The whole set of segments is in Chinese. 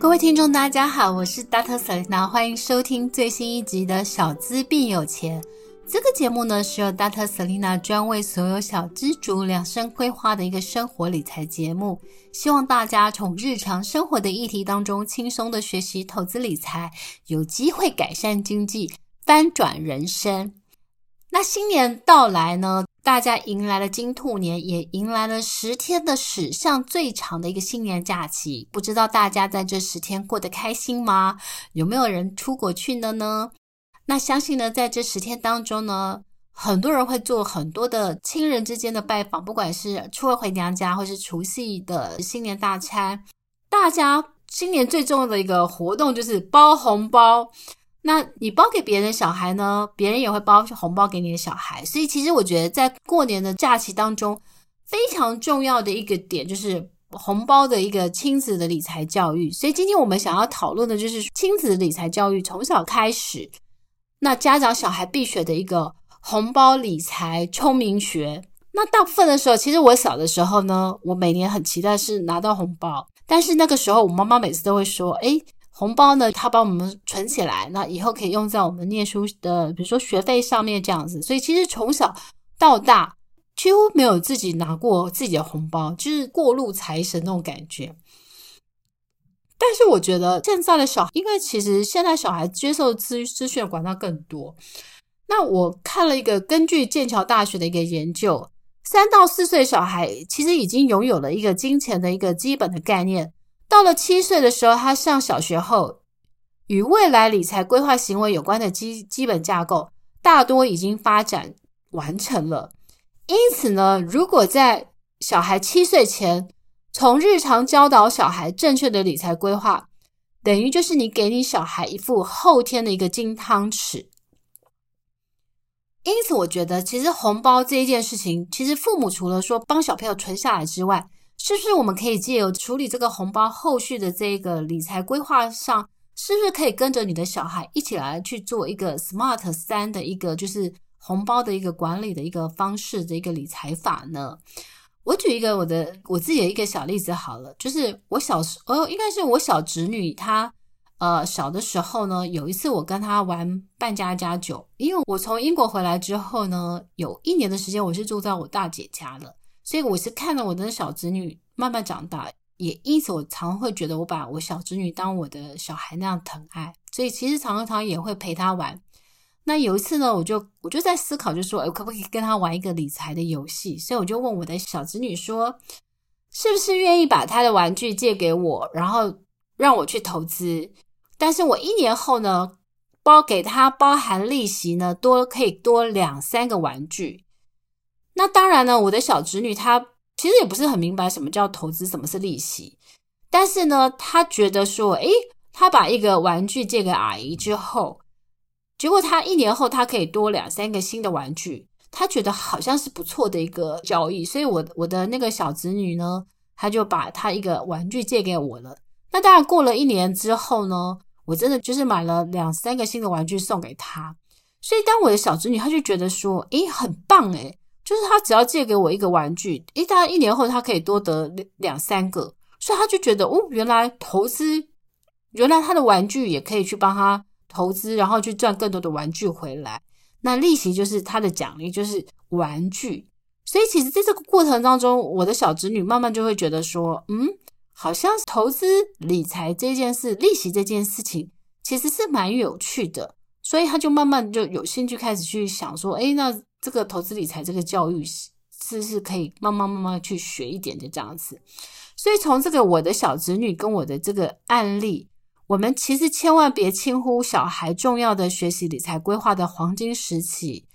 各位听众，大家好，我是 Dr. Selina，欢迎收听最新一集的《小资变有钱》。这个节目呢，是由 Dr. Selina 专为所有小资族量身规划的一个生活理财节目，希望大家从日常生活的议题当中轻松的学习投资理财，有机会改善经济，翻转人生。那新年到来呢，大家迎来了金兔年，也迎来了十天的史上最长的一个新年假期。不知道大家在这十天过得开心吗？有没有人出国去了呢？那相信呢，在这十天当中呢，很多人会做很多的亲人之间的拜访，不管是初二回娘家，或是除夕的新年大餐。大家新年最重要的一个活动就是包红包。那你包给别人的小孩呢，别人也会包红包给你的小孩。所以其实我觉得，在过年的假期当中，非常重要的一个点就是红包的一个亲子的理财教育。所以今天我们想要讨论的就是亲子理财教育，从小开始，那家长小孩必学的一个红包理财聪明学。那大部分的时候，其实我小的时候呢，我每年很期待是拿到红包，但是那个时候我妈妈每次都会说，诶红包呢，他帮我们存起来，那以后可以用在我们念书的，比如说学费上面这样子。所以其实从小到大，几乎没有自己拿过自己的红包，就是过路财神那种感觉。但是我觉得现在的小孩，因为其实现在小孩接受资资讯管道更多。那我看了一个根据剑桥大学的一个研究，三到四岁小孩其实已经拥有了一个金钱的一个基本的概念。到了七岁的时候，他上小学后，与未来理财规划行为有关的基基本架构，大多已经发展完成了。因此呢，如果在小孩七岁前，从日常教导小孩正确的理财规划，等于就是你给你小孩一副后天的一个金汤匙。因此，我觉得其实红包这一件事情，其实父母除了说帮小朋友存下来之外，是不是我们可以借由处理这个红包后续的这个理财规划上，是不是可以跟着你的小孩一起来去做一个 SMART 三的一个就是红包的一个管理的一个方式的一个理财法呢？我举一个我的我自己的一个小例子好了，就是我小时，哦，应该是我小侄女她呃小的时候呢，有一次我跟她玩扮家家酒，因为我从英国回来之后呢，有一年的时间我是住在我大姐家了。所以我是看了我的小侄女慢慢长大，也因此我常会觉得我把我小侄女当我的小孩那样疼爱，所以其实常常也会陪她玩。那有一次呢，我就我就在思考，就说，哎，可不可以跟她玩一个理财的游戏？所以我就问我的小侄女说，是不是愿意把她的玩具借给我，然后让我去投资？但是我一年后呢，包给她包含利息呢，多可以多两三个玩具。那当然呢，我的小侄女她其实也不是很明白什么叫投资，什么是利息。但是呢，她觉得说，诶，她把一个玩具借给阿姨之后，结果她一年后她可以多两三个新的玩具，她觉得好像是不错的一个交易。所以我，我的那个小侄女呢，她就把她一个玩具借给我了。那当然，过了一年之后呢，我真的就是买了两三个新的玩具送给她。所以，当我的小侄女，她就觉得说，诶，很棒诶。就是他只要借给我一个玩具，诶，他一年后他可以多得两两三个，所以他就觉得哦，原来投资，原来他的玩具也可以去帮他投资，然后去赚更多的玩具回来。那利息就是他的奖励，就是玩具。所以其实在这个过程当中，我的小侄女慢慢就会觉得说，嗯，好像投资理财这件事，利息这件事情其实是蛮有趣的，所以他就慢慢就有兴趣开始去想说，诶，那。这个投资理财这个教育是是可以慢慢慢慢去学一点的这样子。所以从这个我的小侄女跟我的这个案例，我们其实千万别轻忽小孩重要的学习理财规划的黄金时期。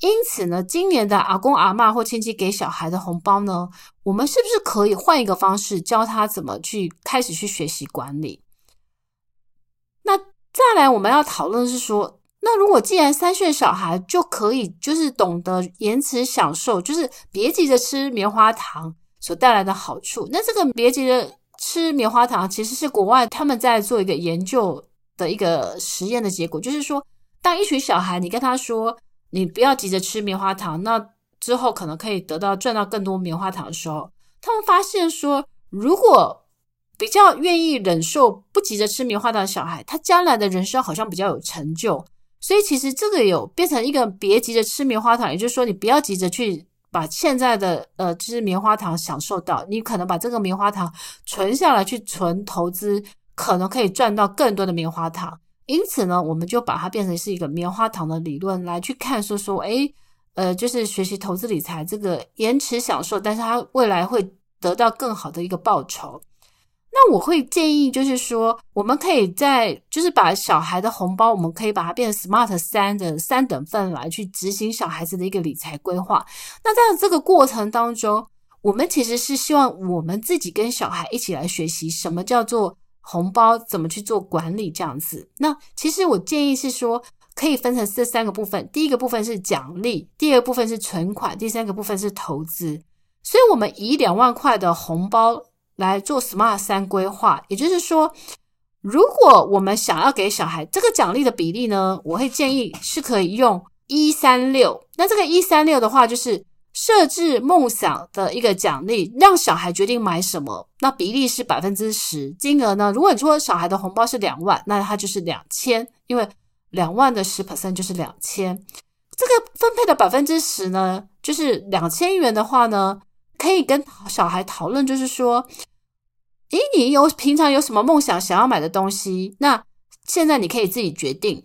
因此呢，今年的阿公阿嬷或亲戚给小孩的红包呢，我们是不是可以换一个方式教他怎么去开始去学习管理？再来我们要讨论的是说，那如果既然三岁小孩就可以就是懂得延迟享受，就是别急着吃棉花糖所带来的好处，那这个别急着吃棉花糖其实是国外他们在做一个研究的一个实验的结果，就是说，当一群小孩你跟他说。你不要急着吃棉花糖，那之后可能可以得到赚到更多棉花糖的时候，他们发现说，如果比较愿意忍受不急着吃棉花糖的小孩，他将来的人生好像比较有成就。所以其实这个有变成一个别急着吃棉花糖，也就是说你不要急着去把现在的呃吃棉花糖享受到，你可能把这个棉花糖存下来去存投资，可能可以赚到更多的棉花糖。因此呢，我们就把它变成是一个棉花糖的理论来去看，说说，诶，呃，就是学习投资理财这个延迟享受，但是它未来会得到更好的一个报酬。那我会建议，就是说，我们可以在就是把小孩的红包，我们可以把它变成 SMART 三的三等份来去执行小孩子的一个理财规划。那在这个过程当中，我们其实是希望我们自己跟小孩一起来学习什么叫做。红包怎么去做管理这样子？那其实我建议是说，可以分成这三个部分。第一个部分是奖励，第二个部分是存款，第三个部分是投资。所以，我们以两万块的红包来做 SMART 三规划。也就是说，如果我们想要给小孩这个奖励的比例呢，我会建议是可以用一三六。那这个一三六的话，就是。设置梦想的一个奖励，让小孩决定买什么，那比例是百分之十。金额呢，如果你说小孩的红包是两万，那他就是两千，因为两万的十 percent 就是两千。这个分配的百分之十呢，就是两千元的话呢，可以跟小孩讨论，就是说，诶，你有平常有什么梦想想要买的东西？那现在你可以自己决定。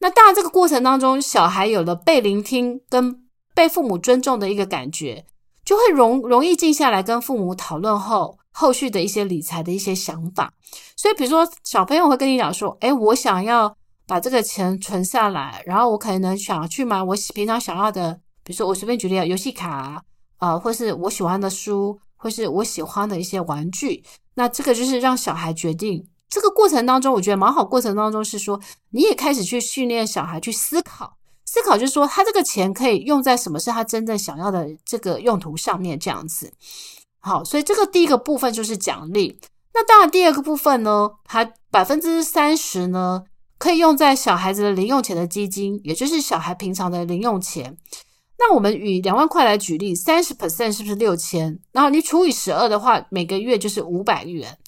那当然，这个过程当中，小孩有了被聆听跟。被父母尊重的一个感觉，就会容容易静下来跟父母讨论后后续的一些理财的一些想法。所以，比如说小朋友会跟你讲说：“诶，我想要把这个钱存下来，然后我可能想要去买我平常想要的，比如说我随便举例，游戏卡啊，呃，或是我喜欢的书，或是我喜欢的一些玩具。那这个就是让小孩决定。这个过程当中，我觉得蛮好。过程当中是说，你也开始去训练小孩去思考。”思考就是说，他这个钱可以用在什么是他真正想要的这个用途上面，这样子。好，所以这个第一个部分就是奖励。那当然，第二个部分呢，还百分之三十呢，可以用在小孩子的零用钱的基金，也就是小孩平常的零用钱。那我们以两万块来举例，三十 percent 是不是六千？然后你除以十二的话，每个月就是五百元。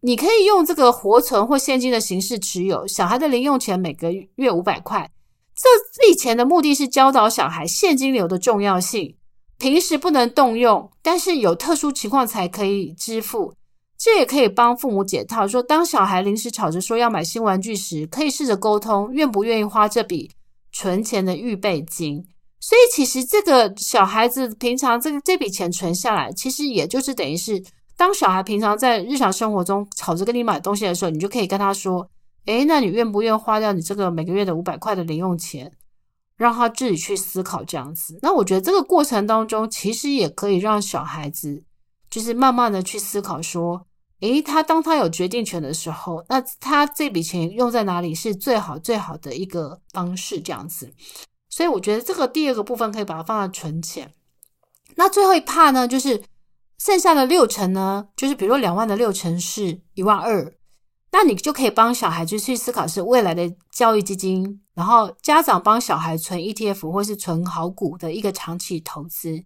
你可以用这个活存或现金的形式持有小孩的零用钱，每个月五百块。这笔钱的目的是教导小孩现金流的重要性，平时不能动用，但是有特殊情况才可以支付。这也可以帮父母解套，说当小孩临时吵着说要买新玩具时，可以试着沟通，愿不愿意花这笔存钱的预备金。所以其实这个小孩子平常这个这笔钱存下来，其实也就是等于是，当小孩平常在日常生活中吵着跟你买东西的时候，你就可以跟他说。诶，那你愿不愿意花掉你这个每个月的五百块的零用钱，让他自己去思考这样子？那我觉得这个过程当中，其实也可以让小孩子就是慢慢的去思考说，诶，他当他有决定权的时候，那他这笔钱用在哪里是最好最好的一个方式这样子。所以我觉得这个第二个部分可以把它放在存钱。那最后一怕呢，就是剩下的六成呢，就是比如说两万的六成是一万二。那你就可以帮小孩就去思考是未来的教育基金，然后家长帮小孩存 ETF 或是存好股的一个长期投资。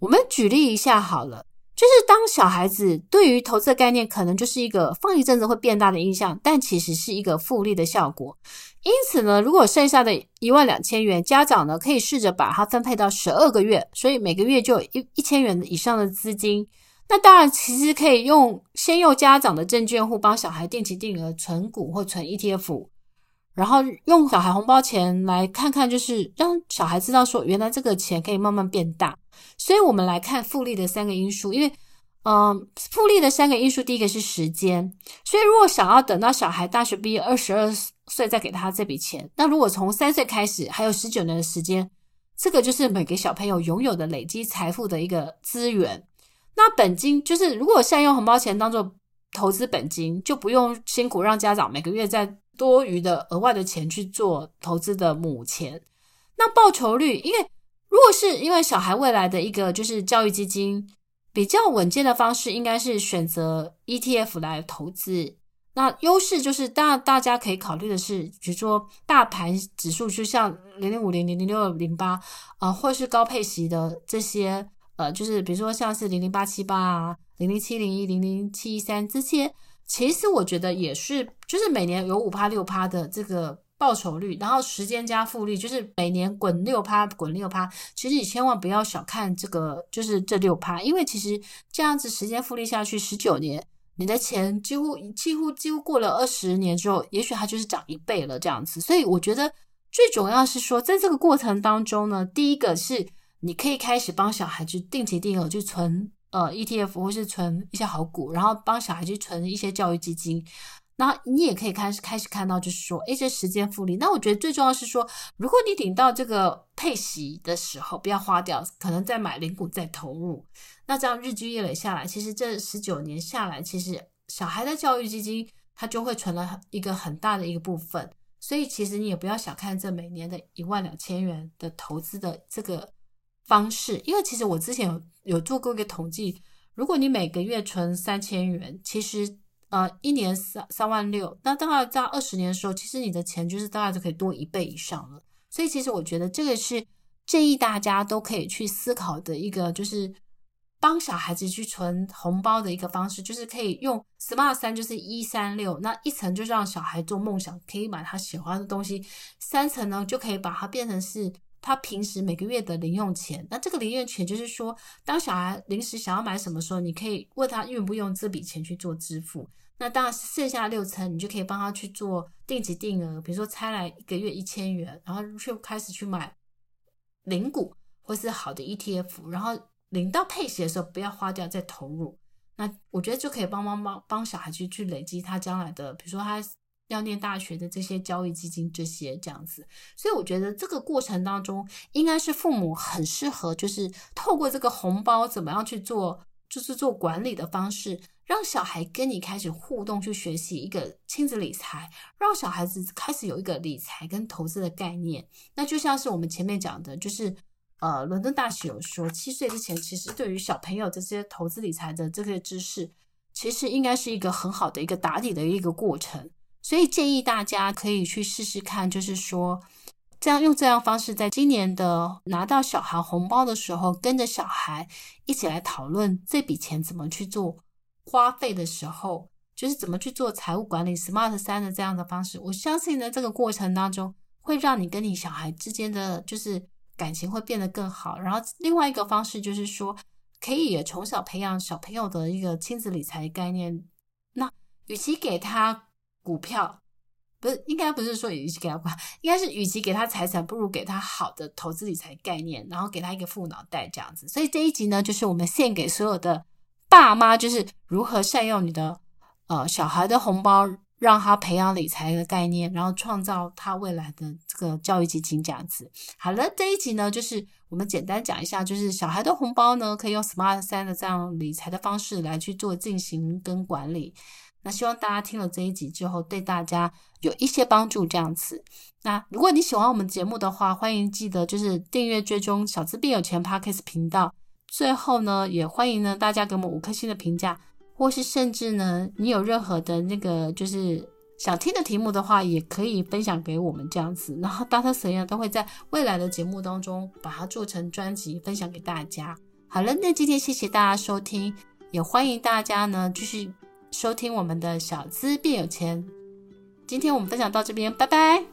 我们举例一下好了，就是当小孩子对于投资的概念可能就是一个放一阵子会变大的印象，但其实是一个复利的效果。因此呢，如果剩下的一万两千元，家长呢可以试着把它分配到十二个月，所以每个月就有一一千元以上的资金。那当然，其实可以用先用家长的证券户帮小孩定期定额存股或存 ETF，然后用小孩红包钱来看看，就是让小孩知道说，原来这个钱可以慢慢变大。所以我们来看复利的三个因素，因为，嗯、复利的三个因素，第一个是时间。所以如果想要等到小孩大学毕业二十二岁再给他这笔钱，那如果从三岁开始，还有十九年的时间，这个就是每个小朋友拥有的累积财富的一个资源。那本金就是，如果现在用红包钱当做投资本金，就不用辛苦让家长每个月再多余的额外的钱去做投资的母钱。那报酬率，因为如果是因为小孩未来的一个就是教育基金比较稳健的方式，应该是选择 ETF 来投资。那优势就是，当然大家可以考虑的是，比如说大盘指数，就像零零五零、零零六零八啊，或是高配息的这些。呃，就是比如说像是零零八七八啊，零零七零一、零零七一三这些，其实我觉得也是，就是每年有五趴六趴的这个报酬率，然后时间加复利，就是每年滚六趴，滚六趴。其实你千万不要小看这个，就是这六趴，因为其实这样子时间复利下去十九年，你的钱几乎几乎几乎过了二十年之后，也许它就是涨一倍了这样子。所以我觉得最重要是说，在这个过程当中呢，第一个是。你可以开始帮小孩去定期定额去存呃 ETF 或是存一些好股，然后帮小孩去存一些教育基金。那你也可以开始开始看到，就是说，诶，这时间复利。那我觉得最重要是说，如果你领到这个配息的时候，不要花掉，可能再买零股再投入。那这样日积月累下来，其实这十九年下来，其实小孩的教育基金它就会存了一个很大的一个部分。所以其实你也不要小看这每年的一万两千元的投资的这个。方式，因为其实我之前有有做过一个统计，如果你每个月存三千元，其实呃一年三三万六，那大概在二十年的时候，其实你的钱就是大概就可以多一倍以上了。所以其实我觉得这个是建议大家都可以去思考的一个，就是帮小孩子去存红包的一个方式，就是可以用 Smart 三，就是一三六，那一层就是让小孩做梦想，可以买他喜欢的东西，三层呢就可以把它变成是。他平时每个月的零用钱，那这个零用钱就是说，当小孩临时想要买什么时候，你可以问他用不用这笔钱去做支付。那当然剩下六成，你就可以帮他去做定期定额，比如说拆来一个月一千元，然后就开始去买零股或是好的 ETF，然后领到配息的时候不要花掉再投入。那我觉得就可以帮帮帮帮小孩去去累积他将来的，比如说他。要念大学的这些教育基金，这些这样子，所以我觉得这个过程当中，应该是父母很适合，就是透过这个红包怎么样去做，就是做管理的方式，让小孩跟你开始互动，去学习一个亲子理财，让小孩子开始有一个理财跟投资的概念。那就像是我们前面讲的，就是呃，伦敦大学有说，七岁之前，其实对于小朋友这些投资理财的这些知识，其实应该是一个很好的一个打底的一个过程。所以建议大家可以去试试看，就是说，这样用这样方式，在今年的拿到小孩红包的时候，跟着小孩一起来讨论这笔钱怎么去做花费的时候，就是怎么去做财务管理，Smart 三的这样的方式。我相信呢，这个过程当中会让你跟你小孩之间的就是感情会变得更好。然后另外一个方式就是说，可以也从小培养小朋友的一个亲子理财概念。那与其给他。股票不是，应该不是说与其给他股，应该是与其给他财产，不如给他好的投资理财概念，然后给他一个富脑袋这样子。所以这一集呢，就是我们献给所有的爸妈，就是如何善用你的呃小孩的红包，让他培养理财的概念，然后创造他未来的这个教育基金这样子。好了，这一集呢，就是我们简单讲一下，就是小孩的红包呢，可以用 Smart 三的这样理财的方式来去做进行跟管理。那希望大家听了这一集之后，对大家有一些帮助，这样子。那如果你喜欢我们节目的话，欢迎记得就是订阅追踪小资变有钱 Podcast 频道。最后呢，也欢迎呢大家给我们五颗星的评价，或是甚至呢，你有任何的那个就是想听的题目的话，也可以分享给我们这样子。然后 Dr. Selena 都会在未来的节目当中把它做成专辑分享给大家。好了，那今天谢谢大家收听，也欢迎大家呢继续。收听我们的小资变有钱，今天我们分享到这边，拜拜。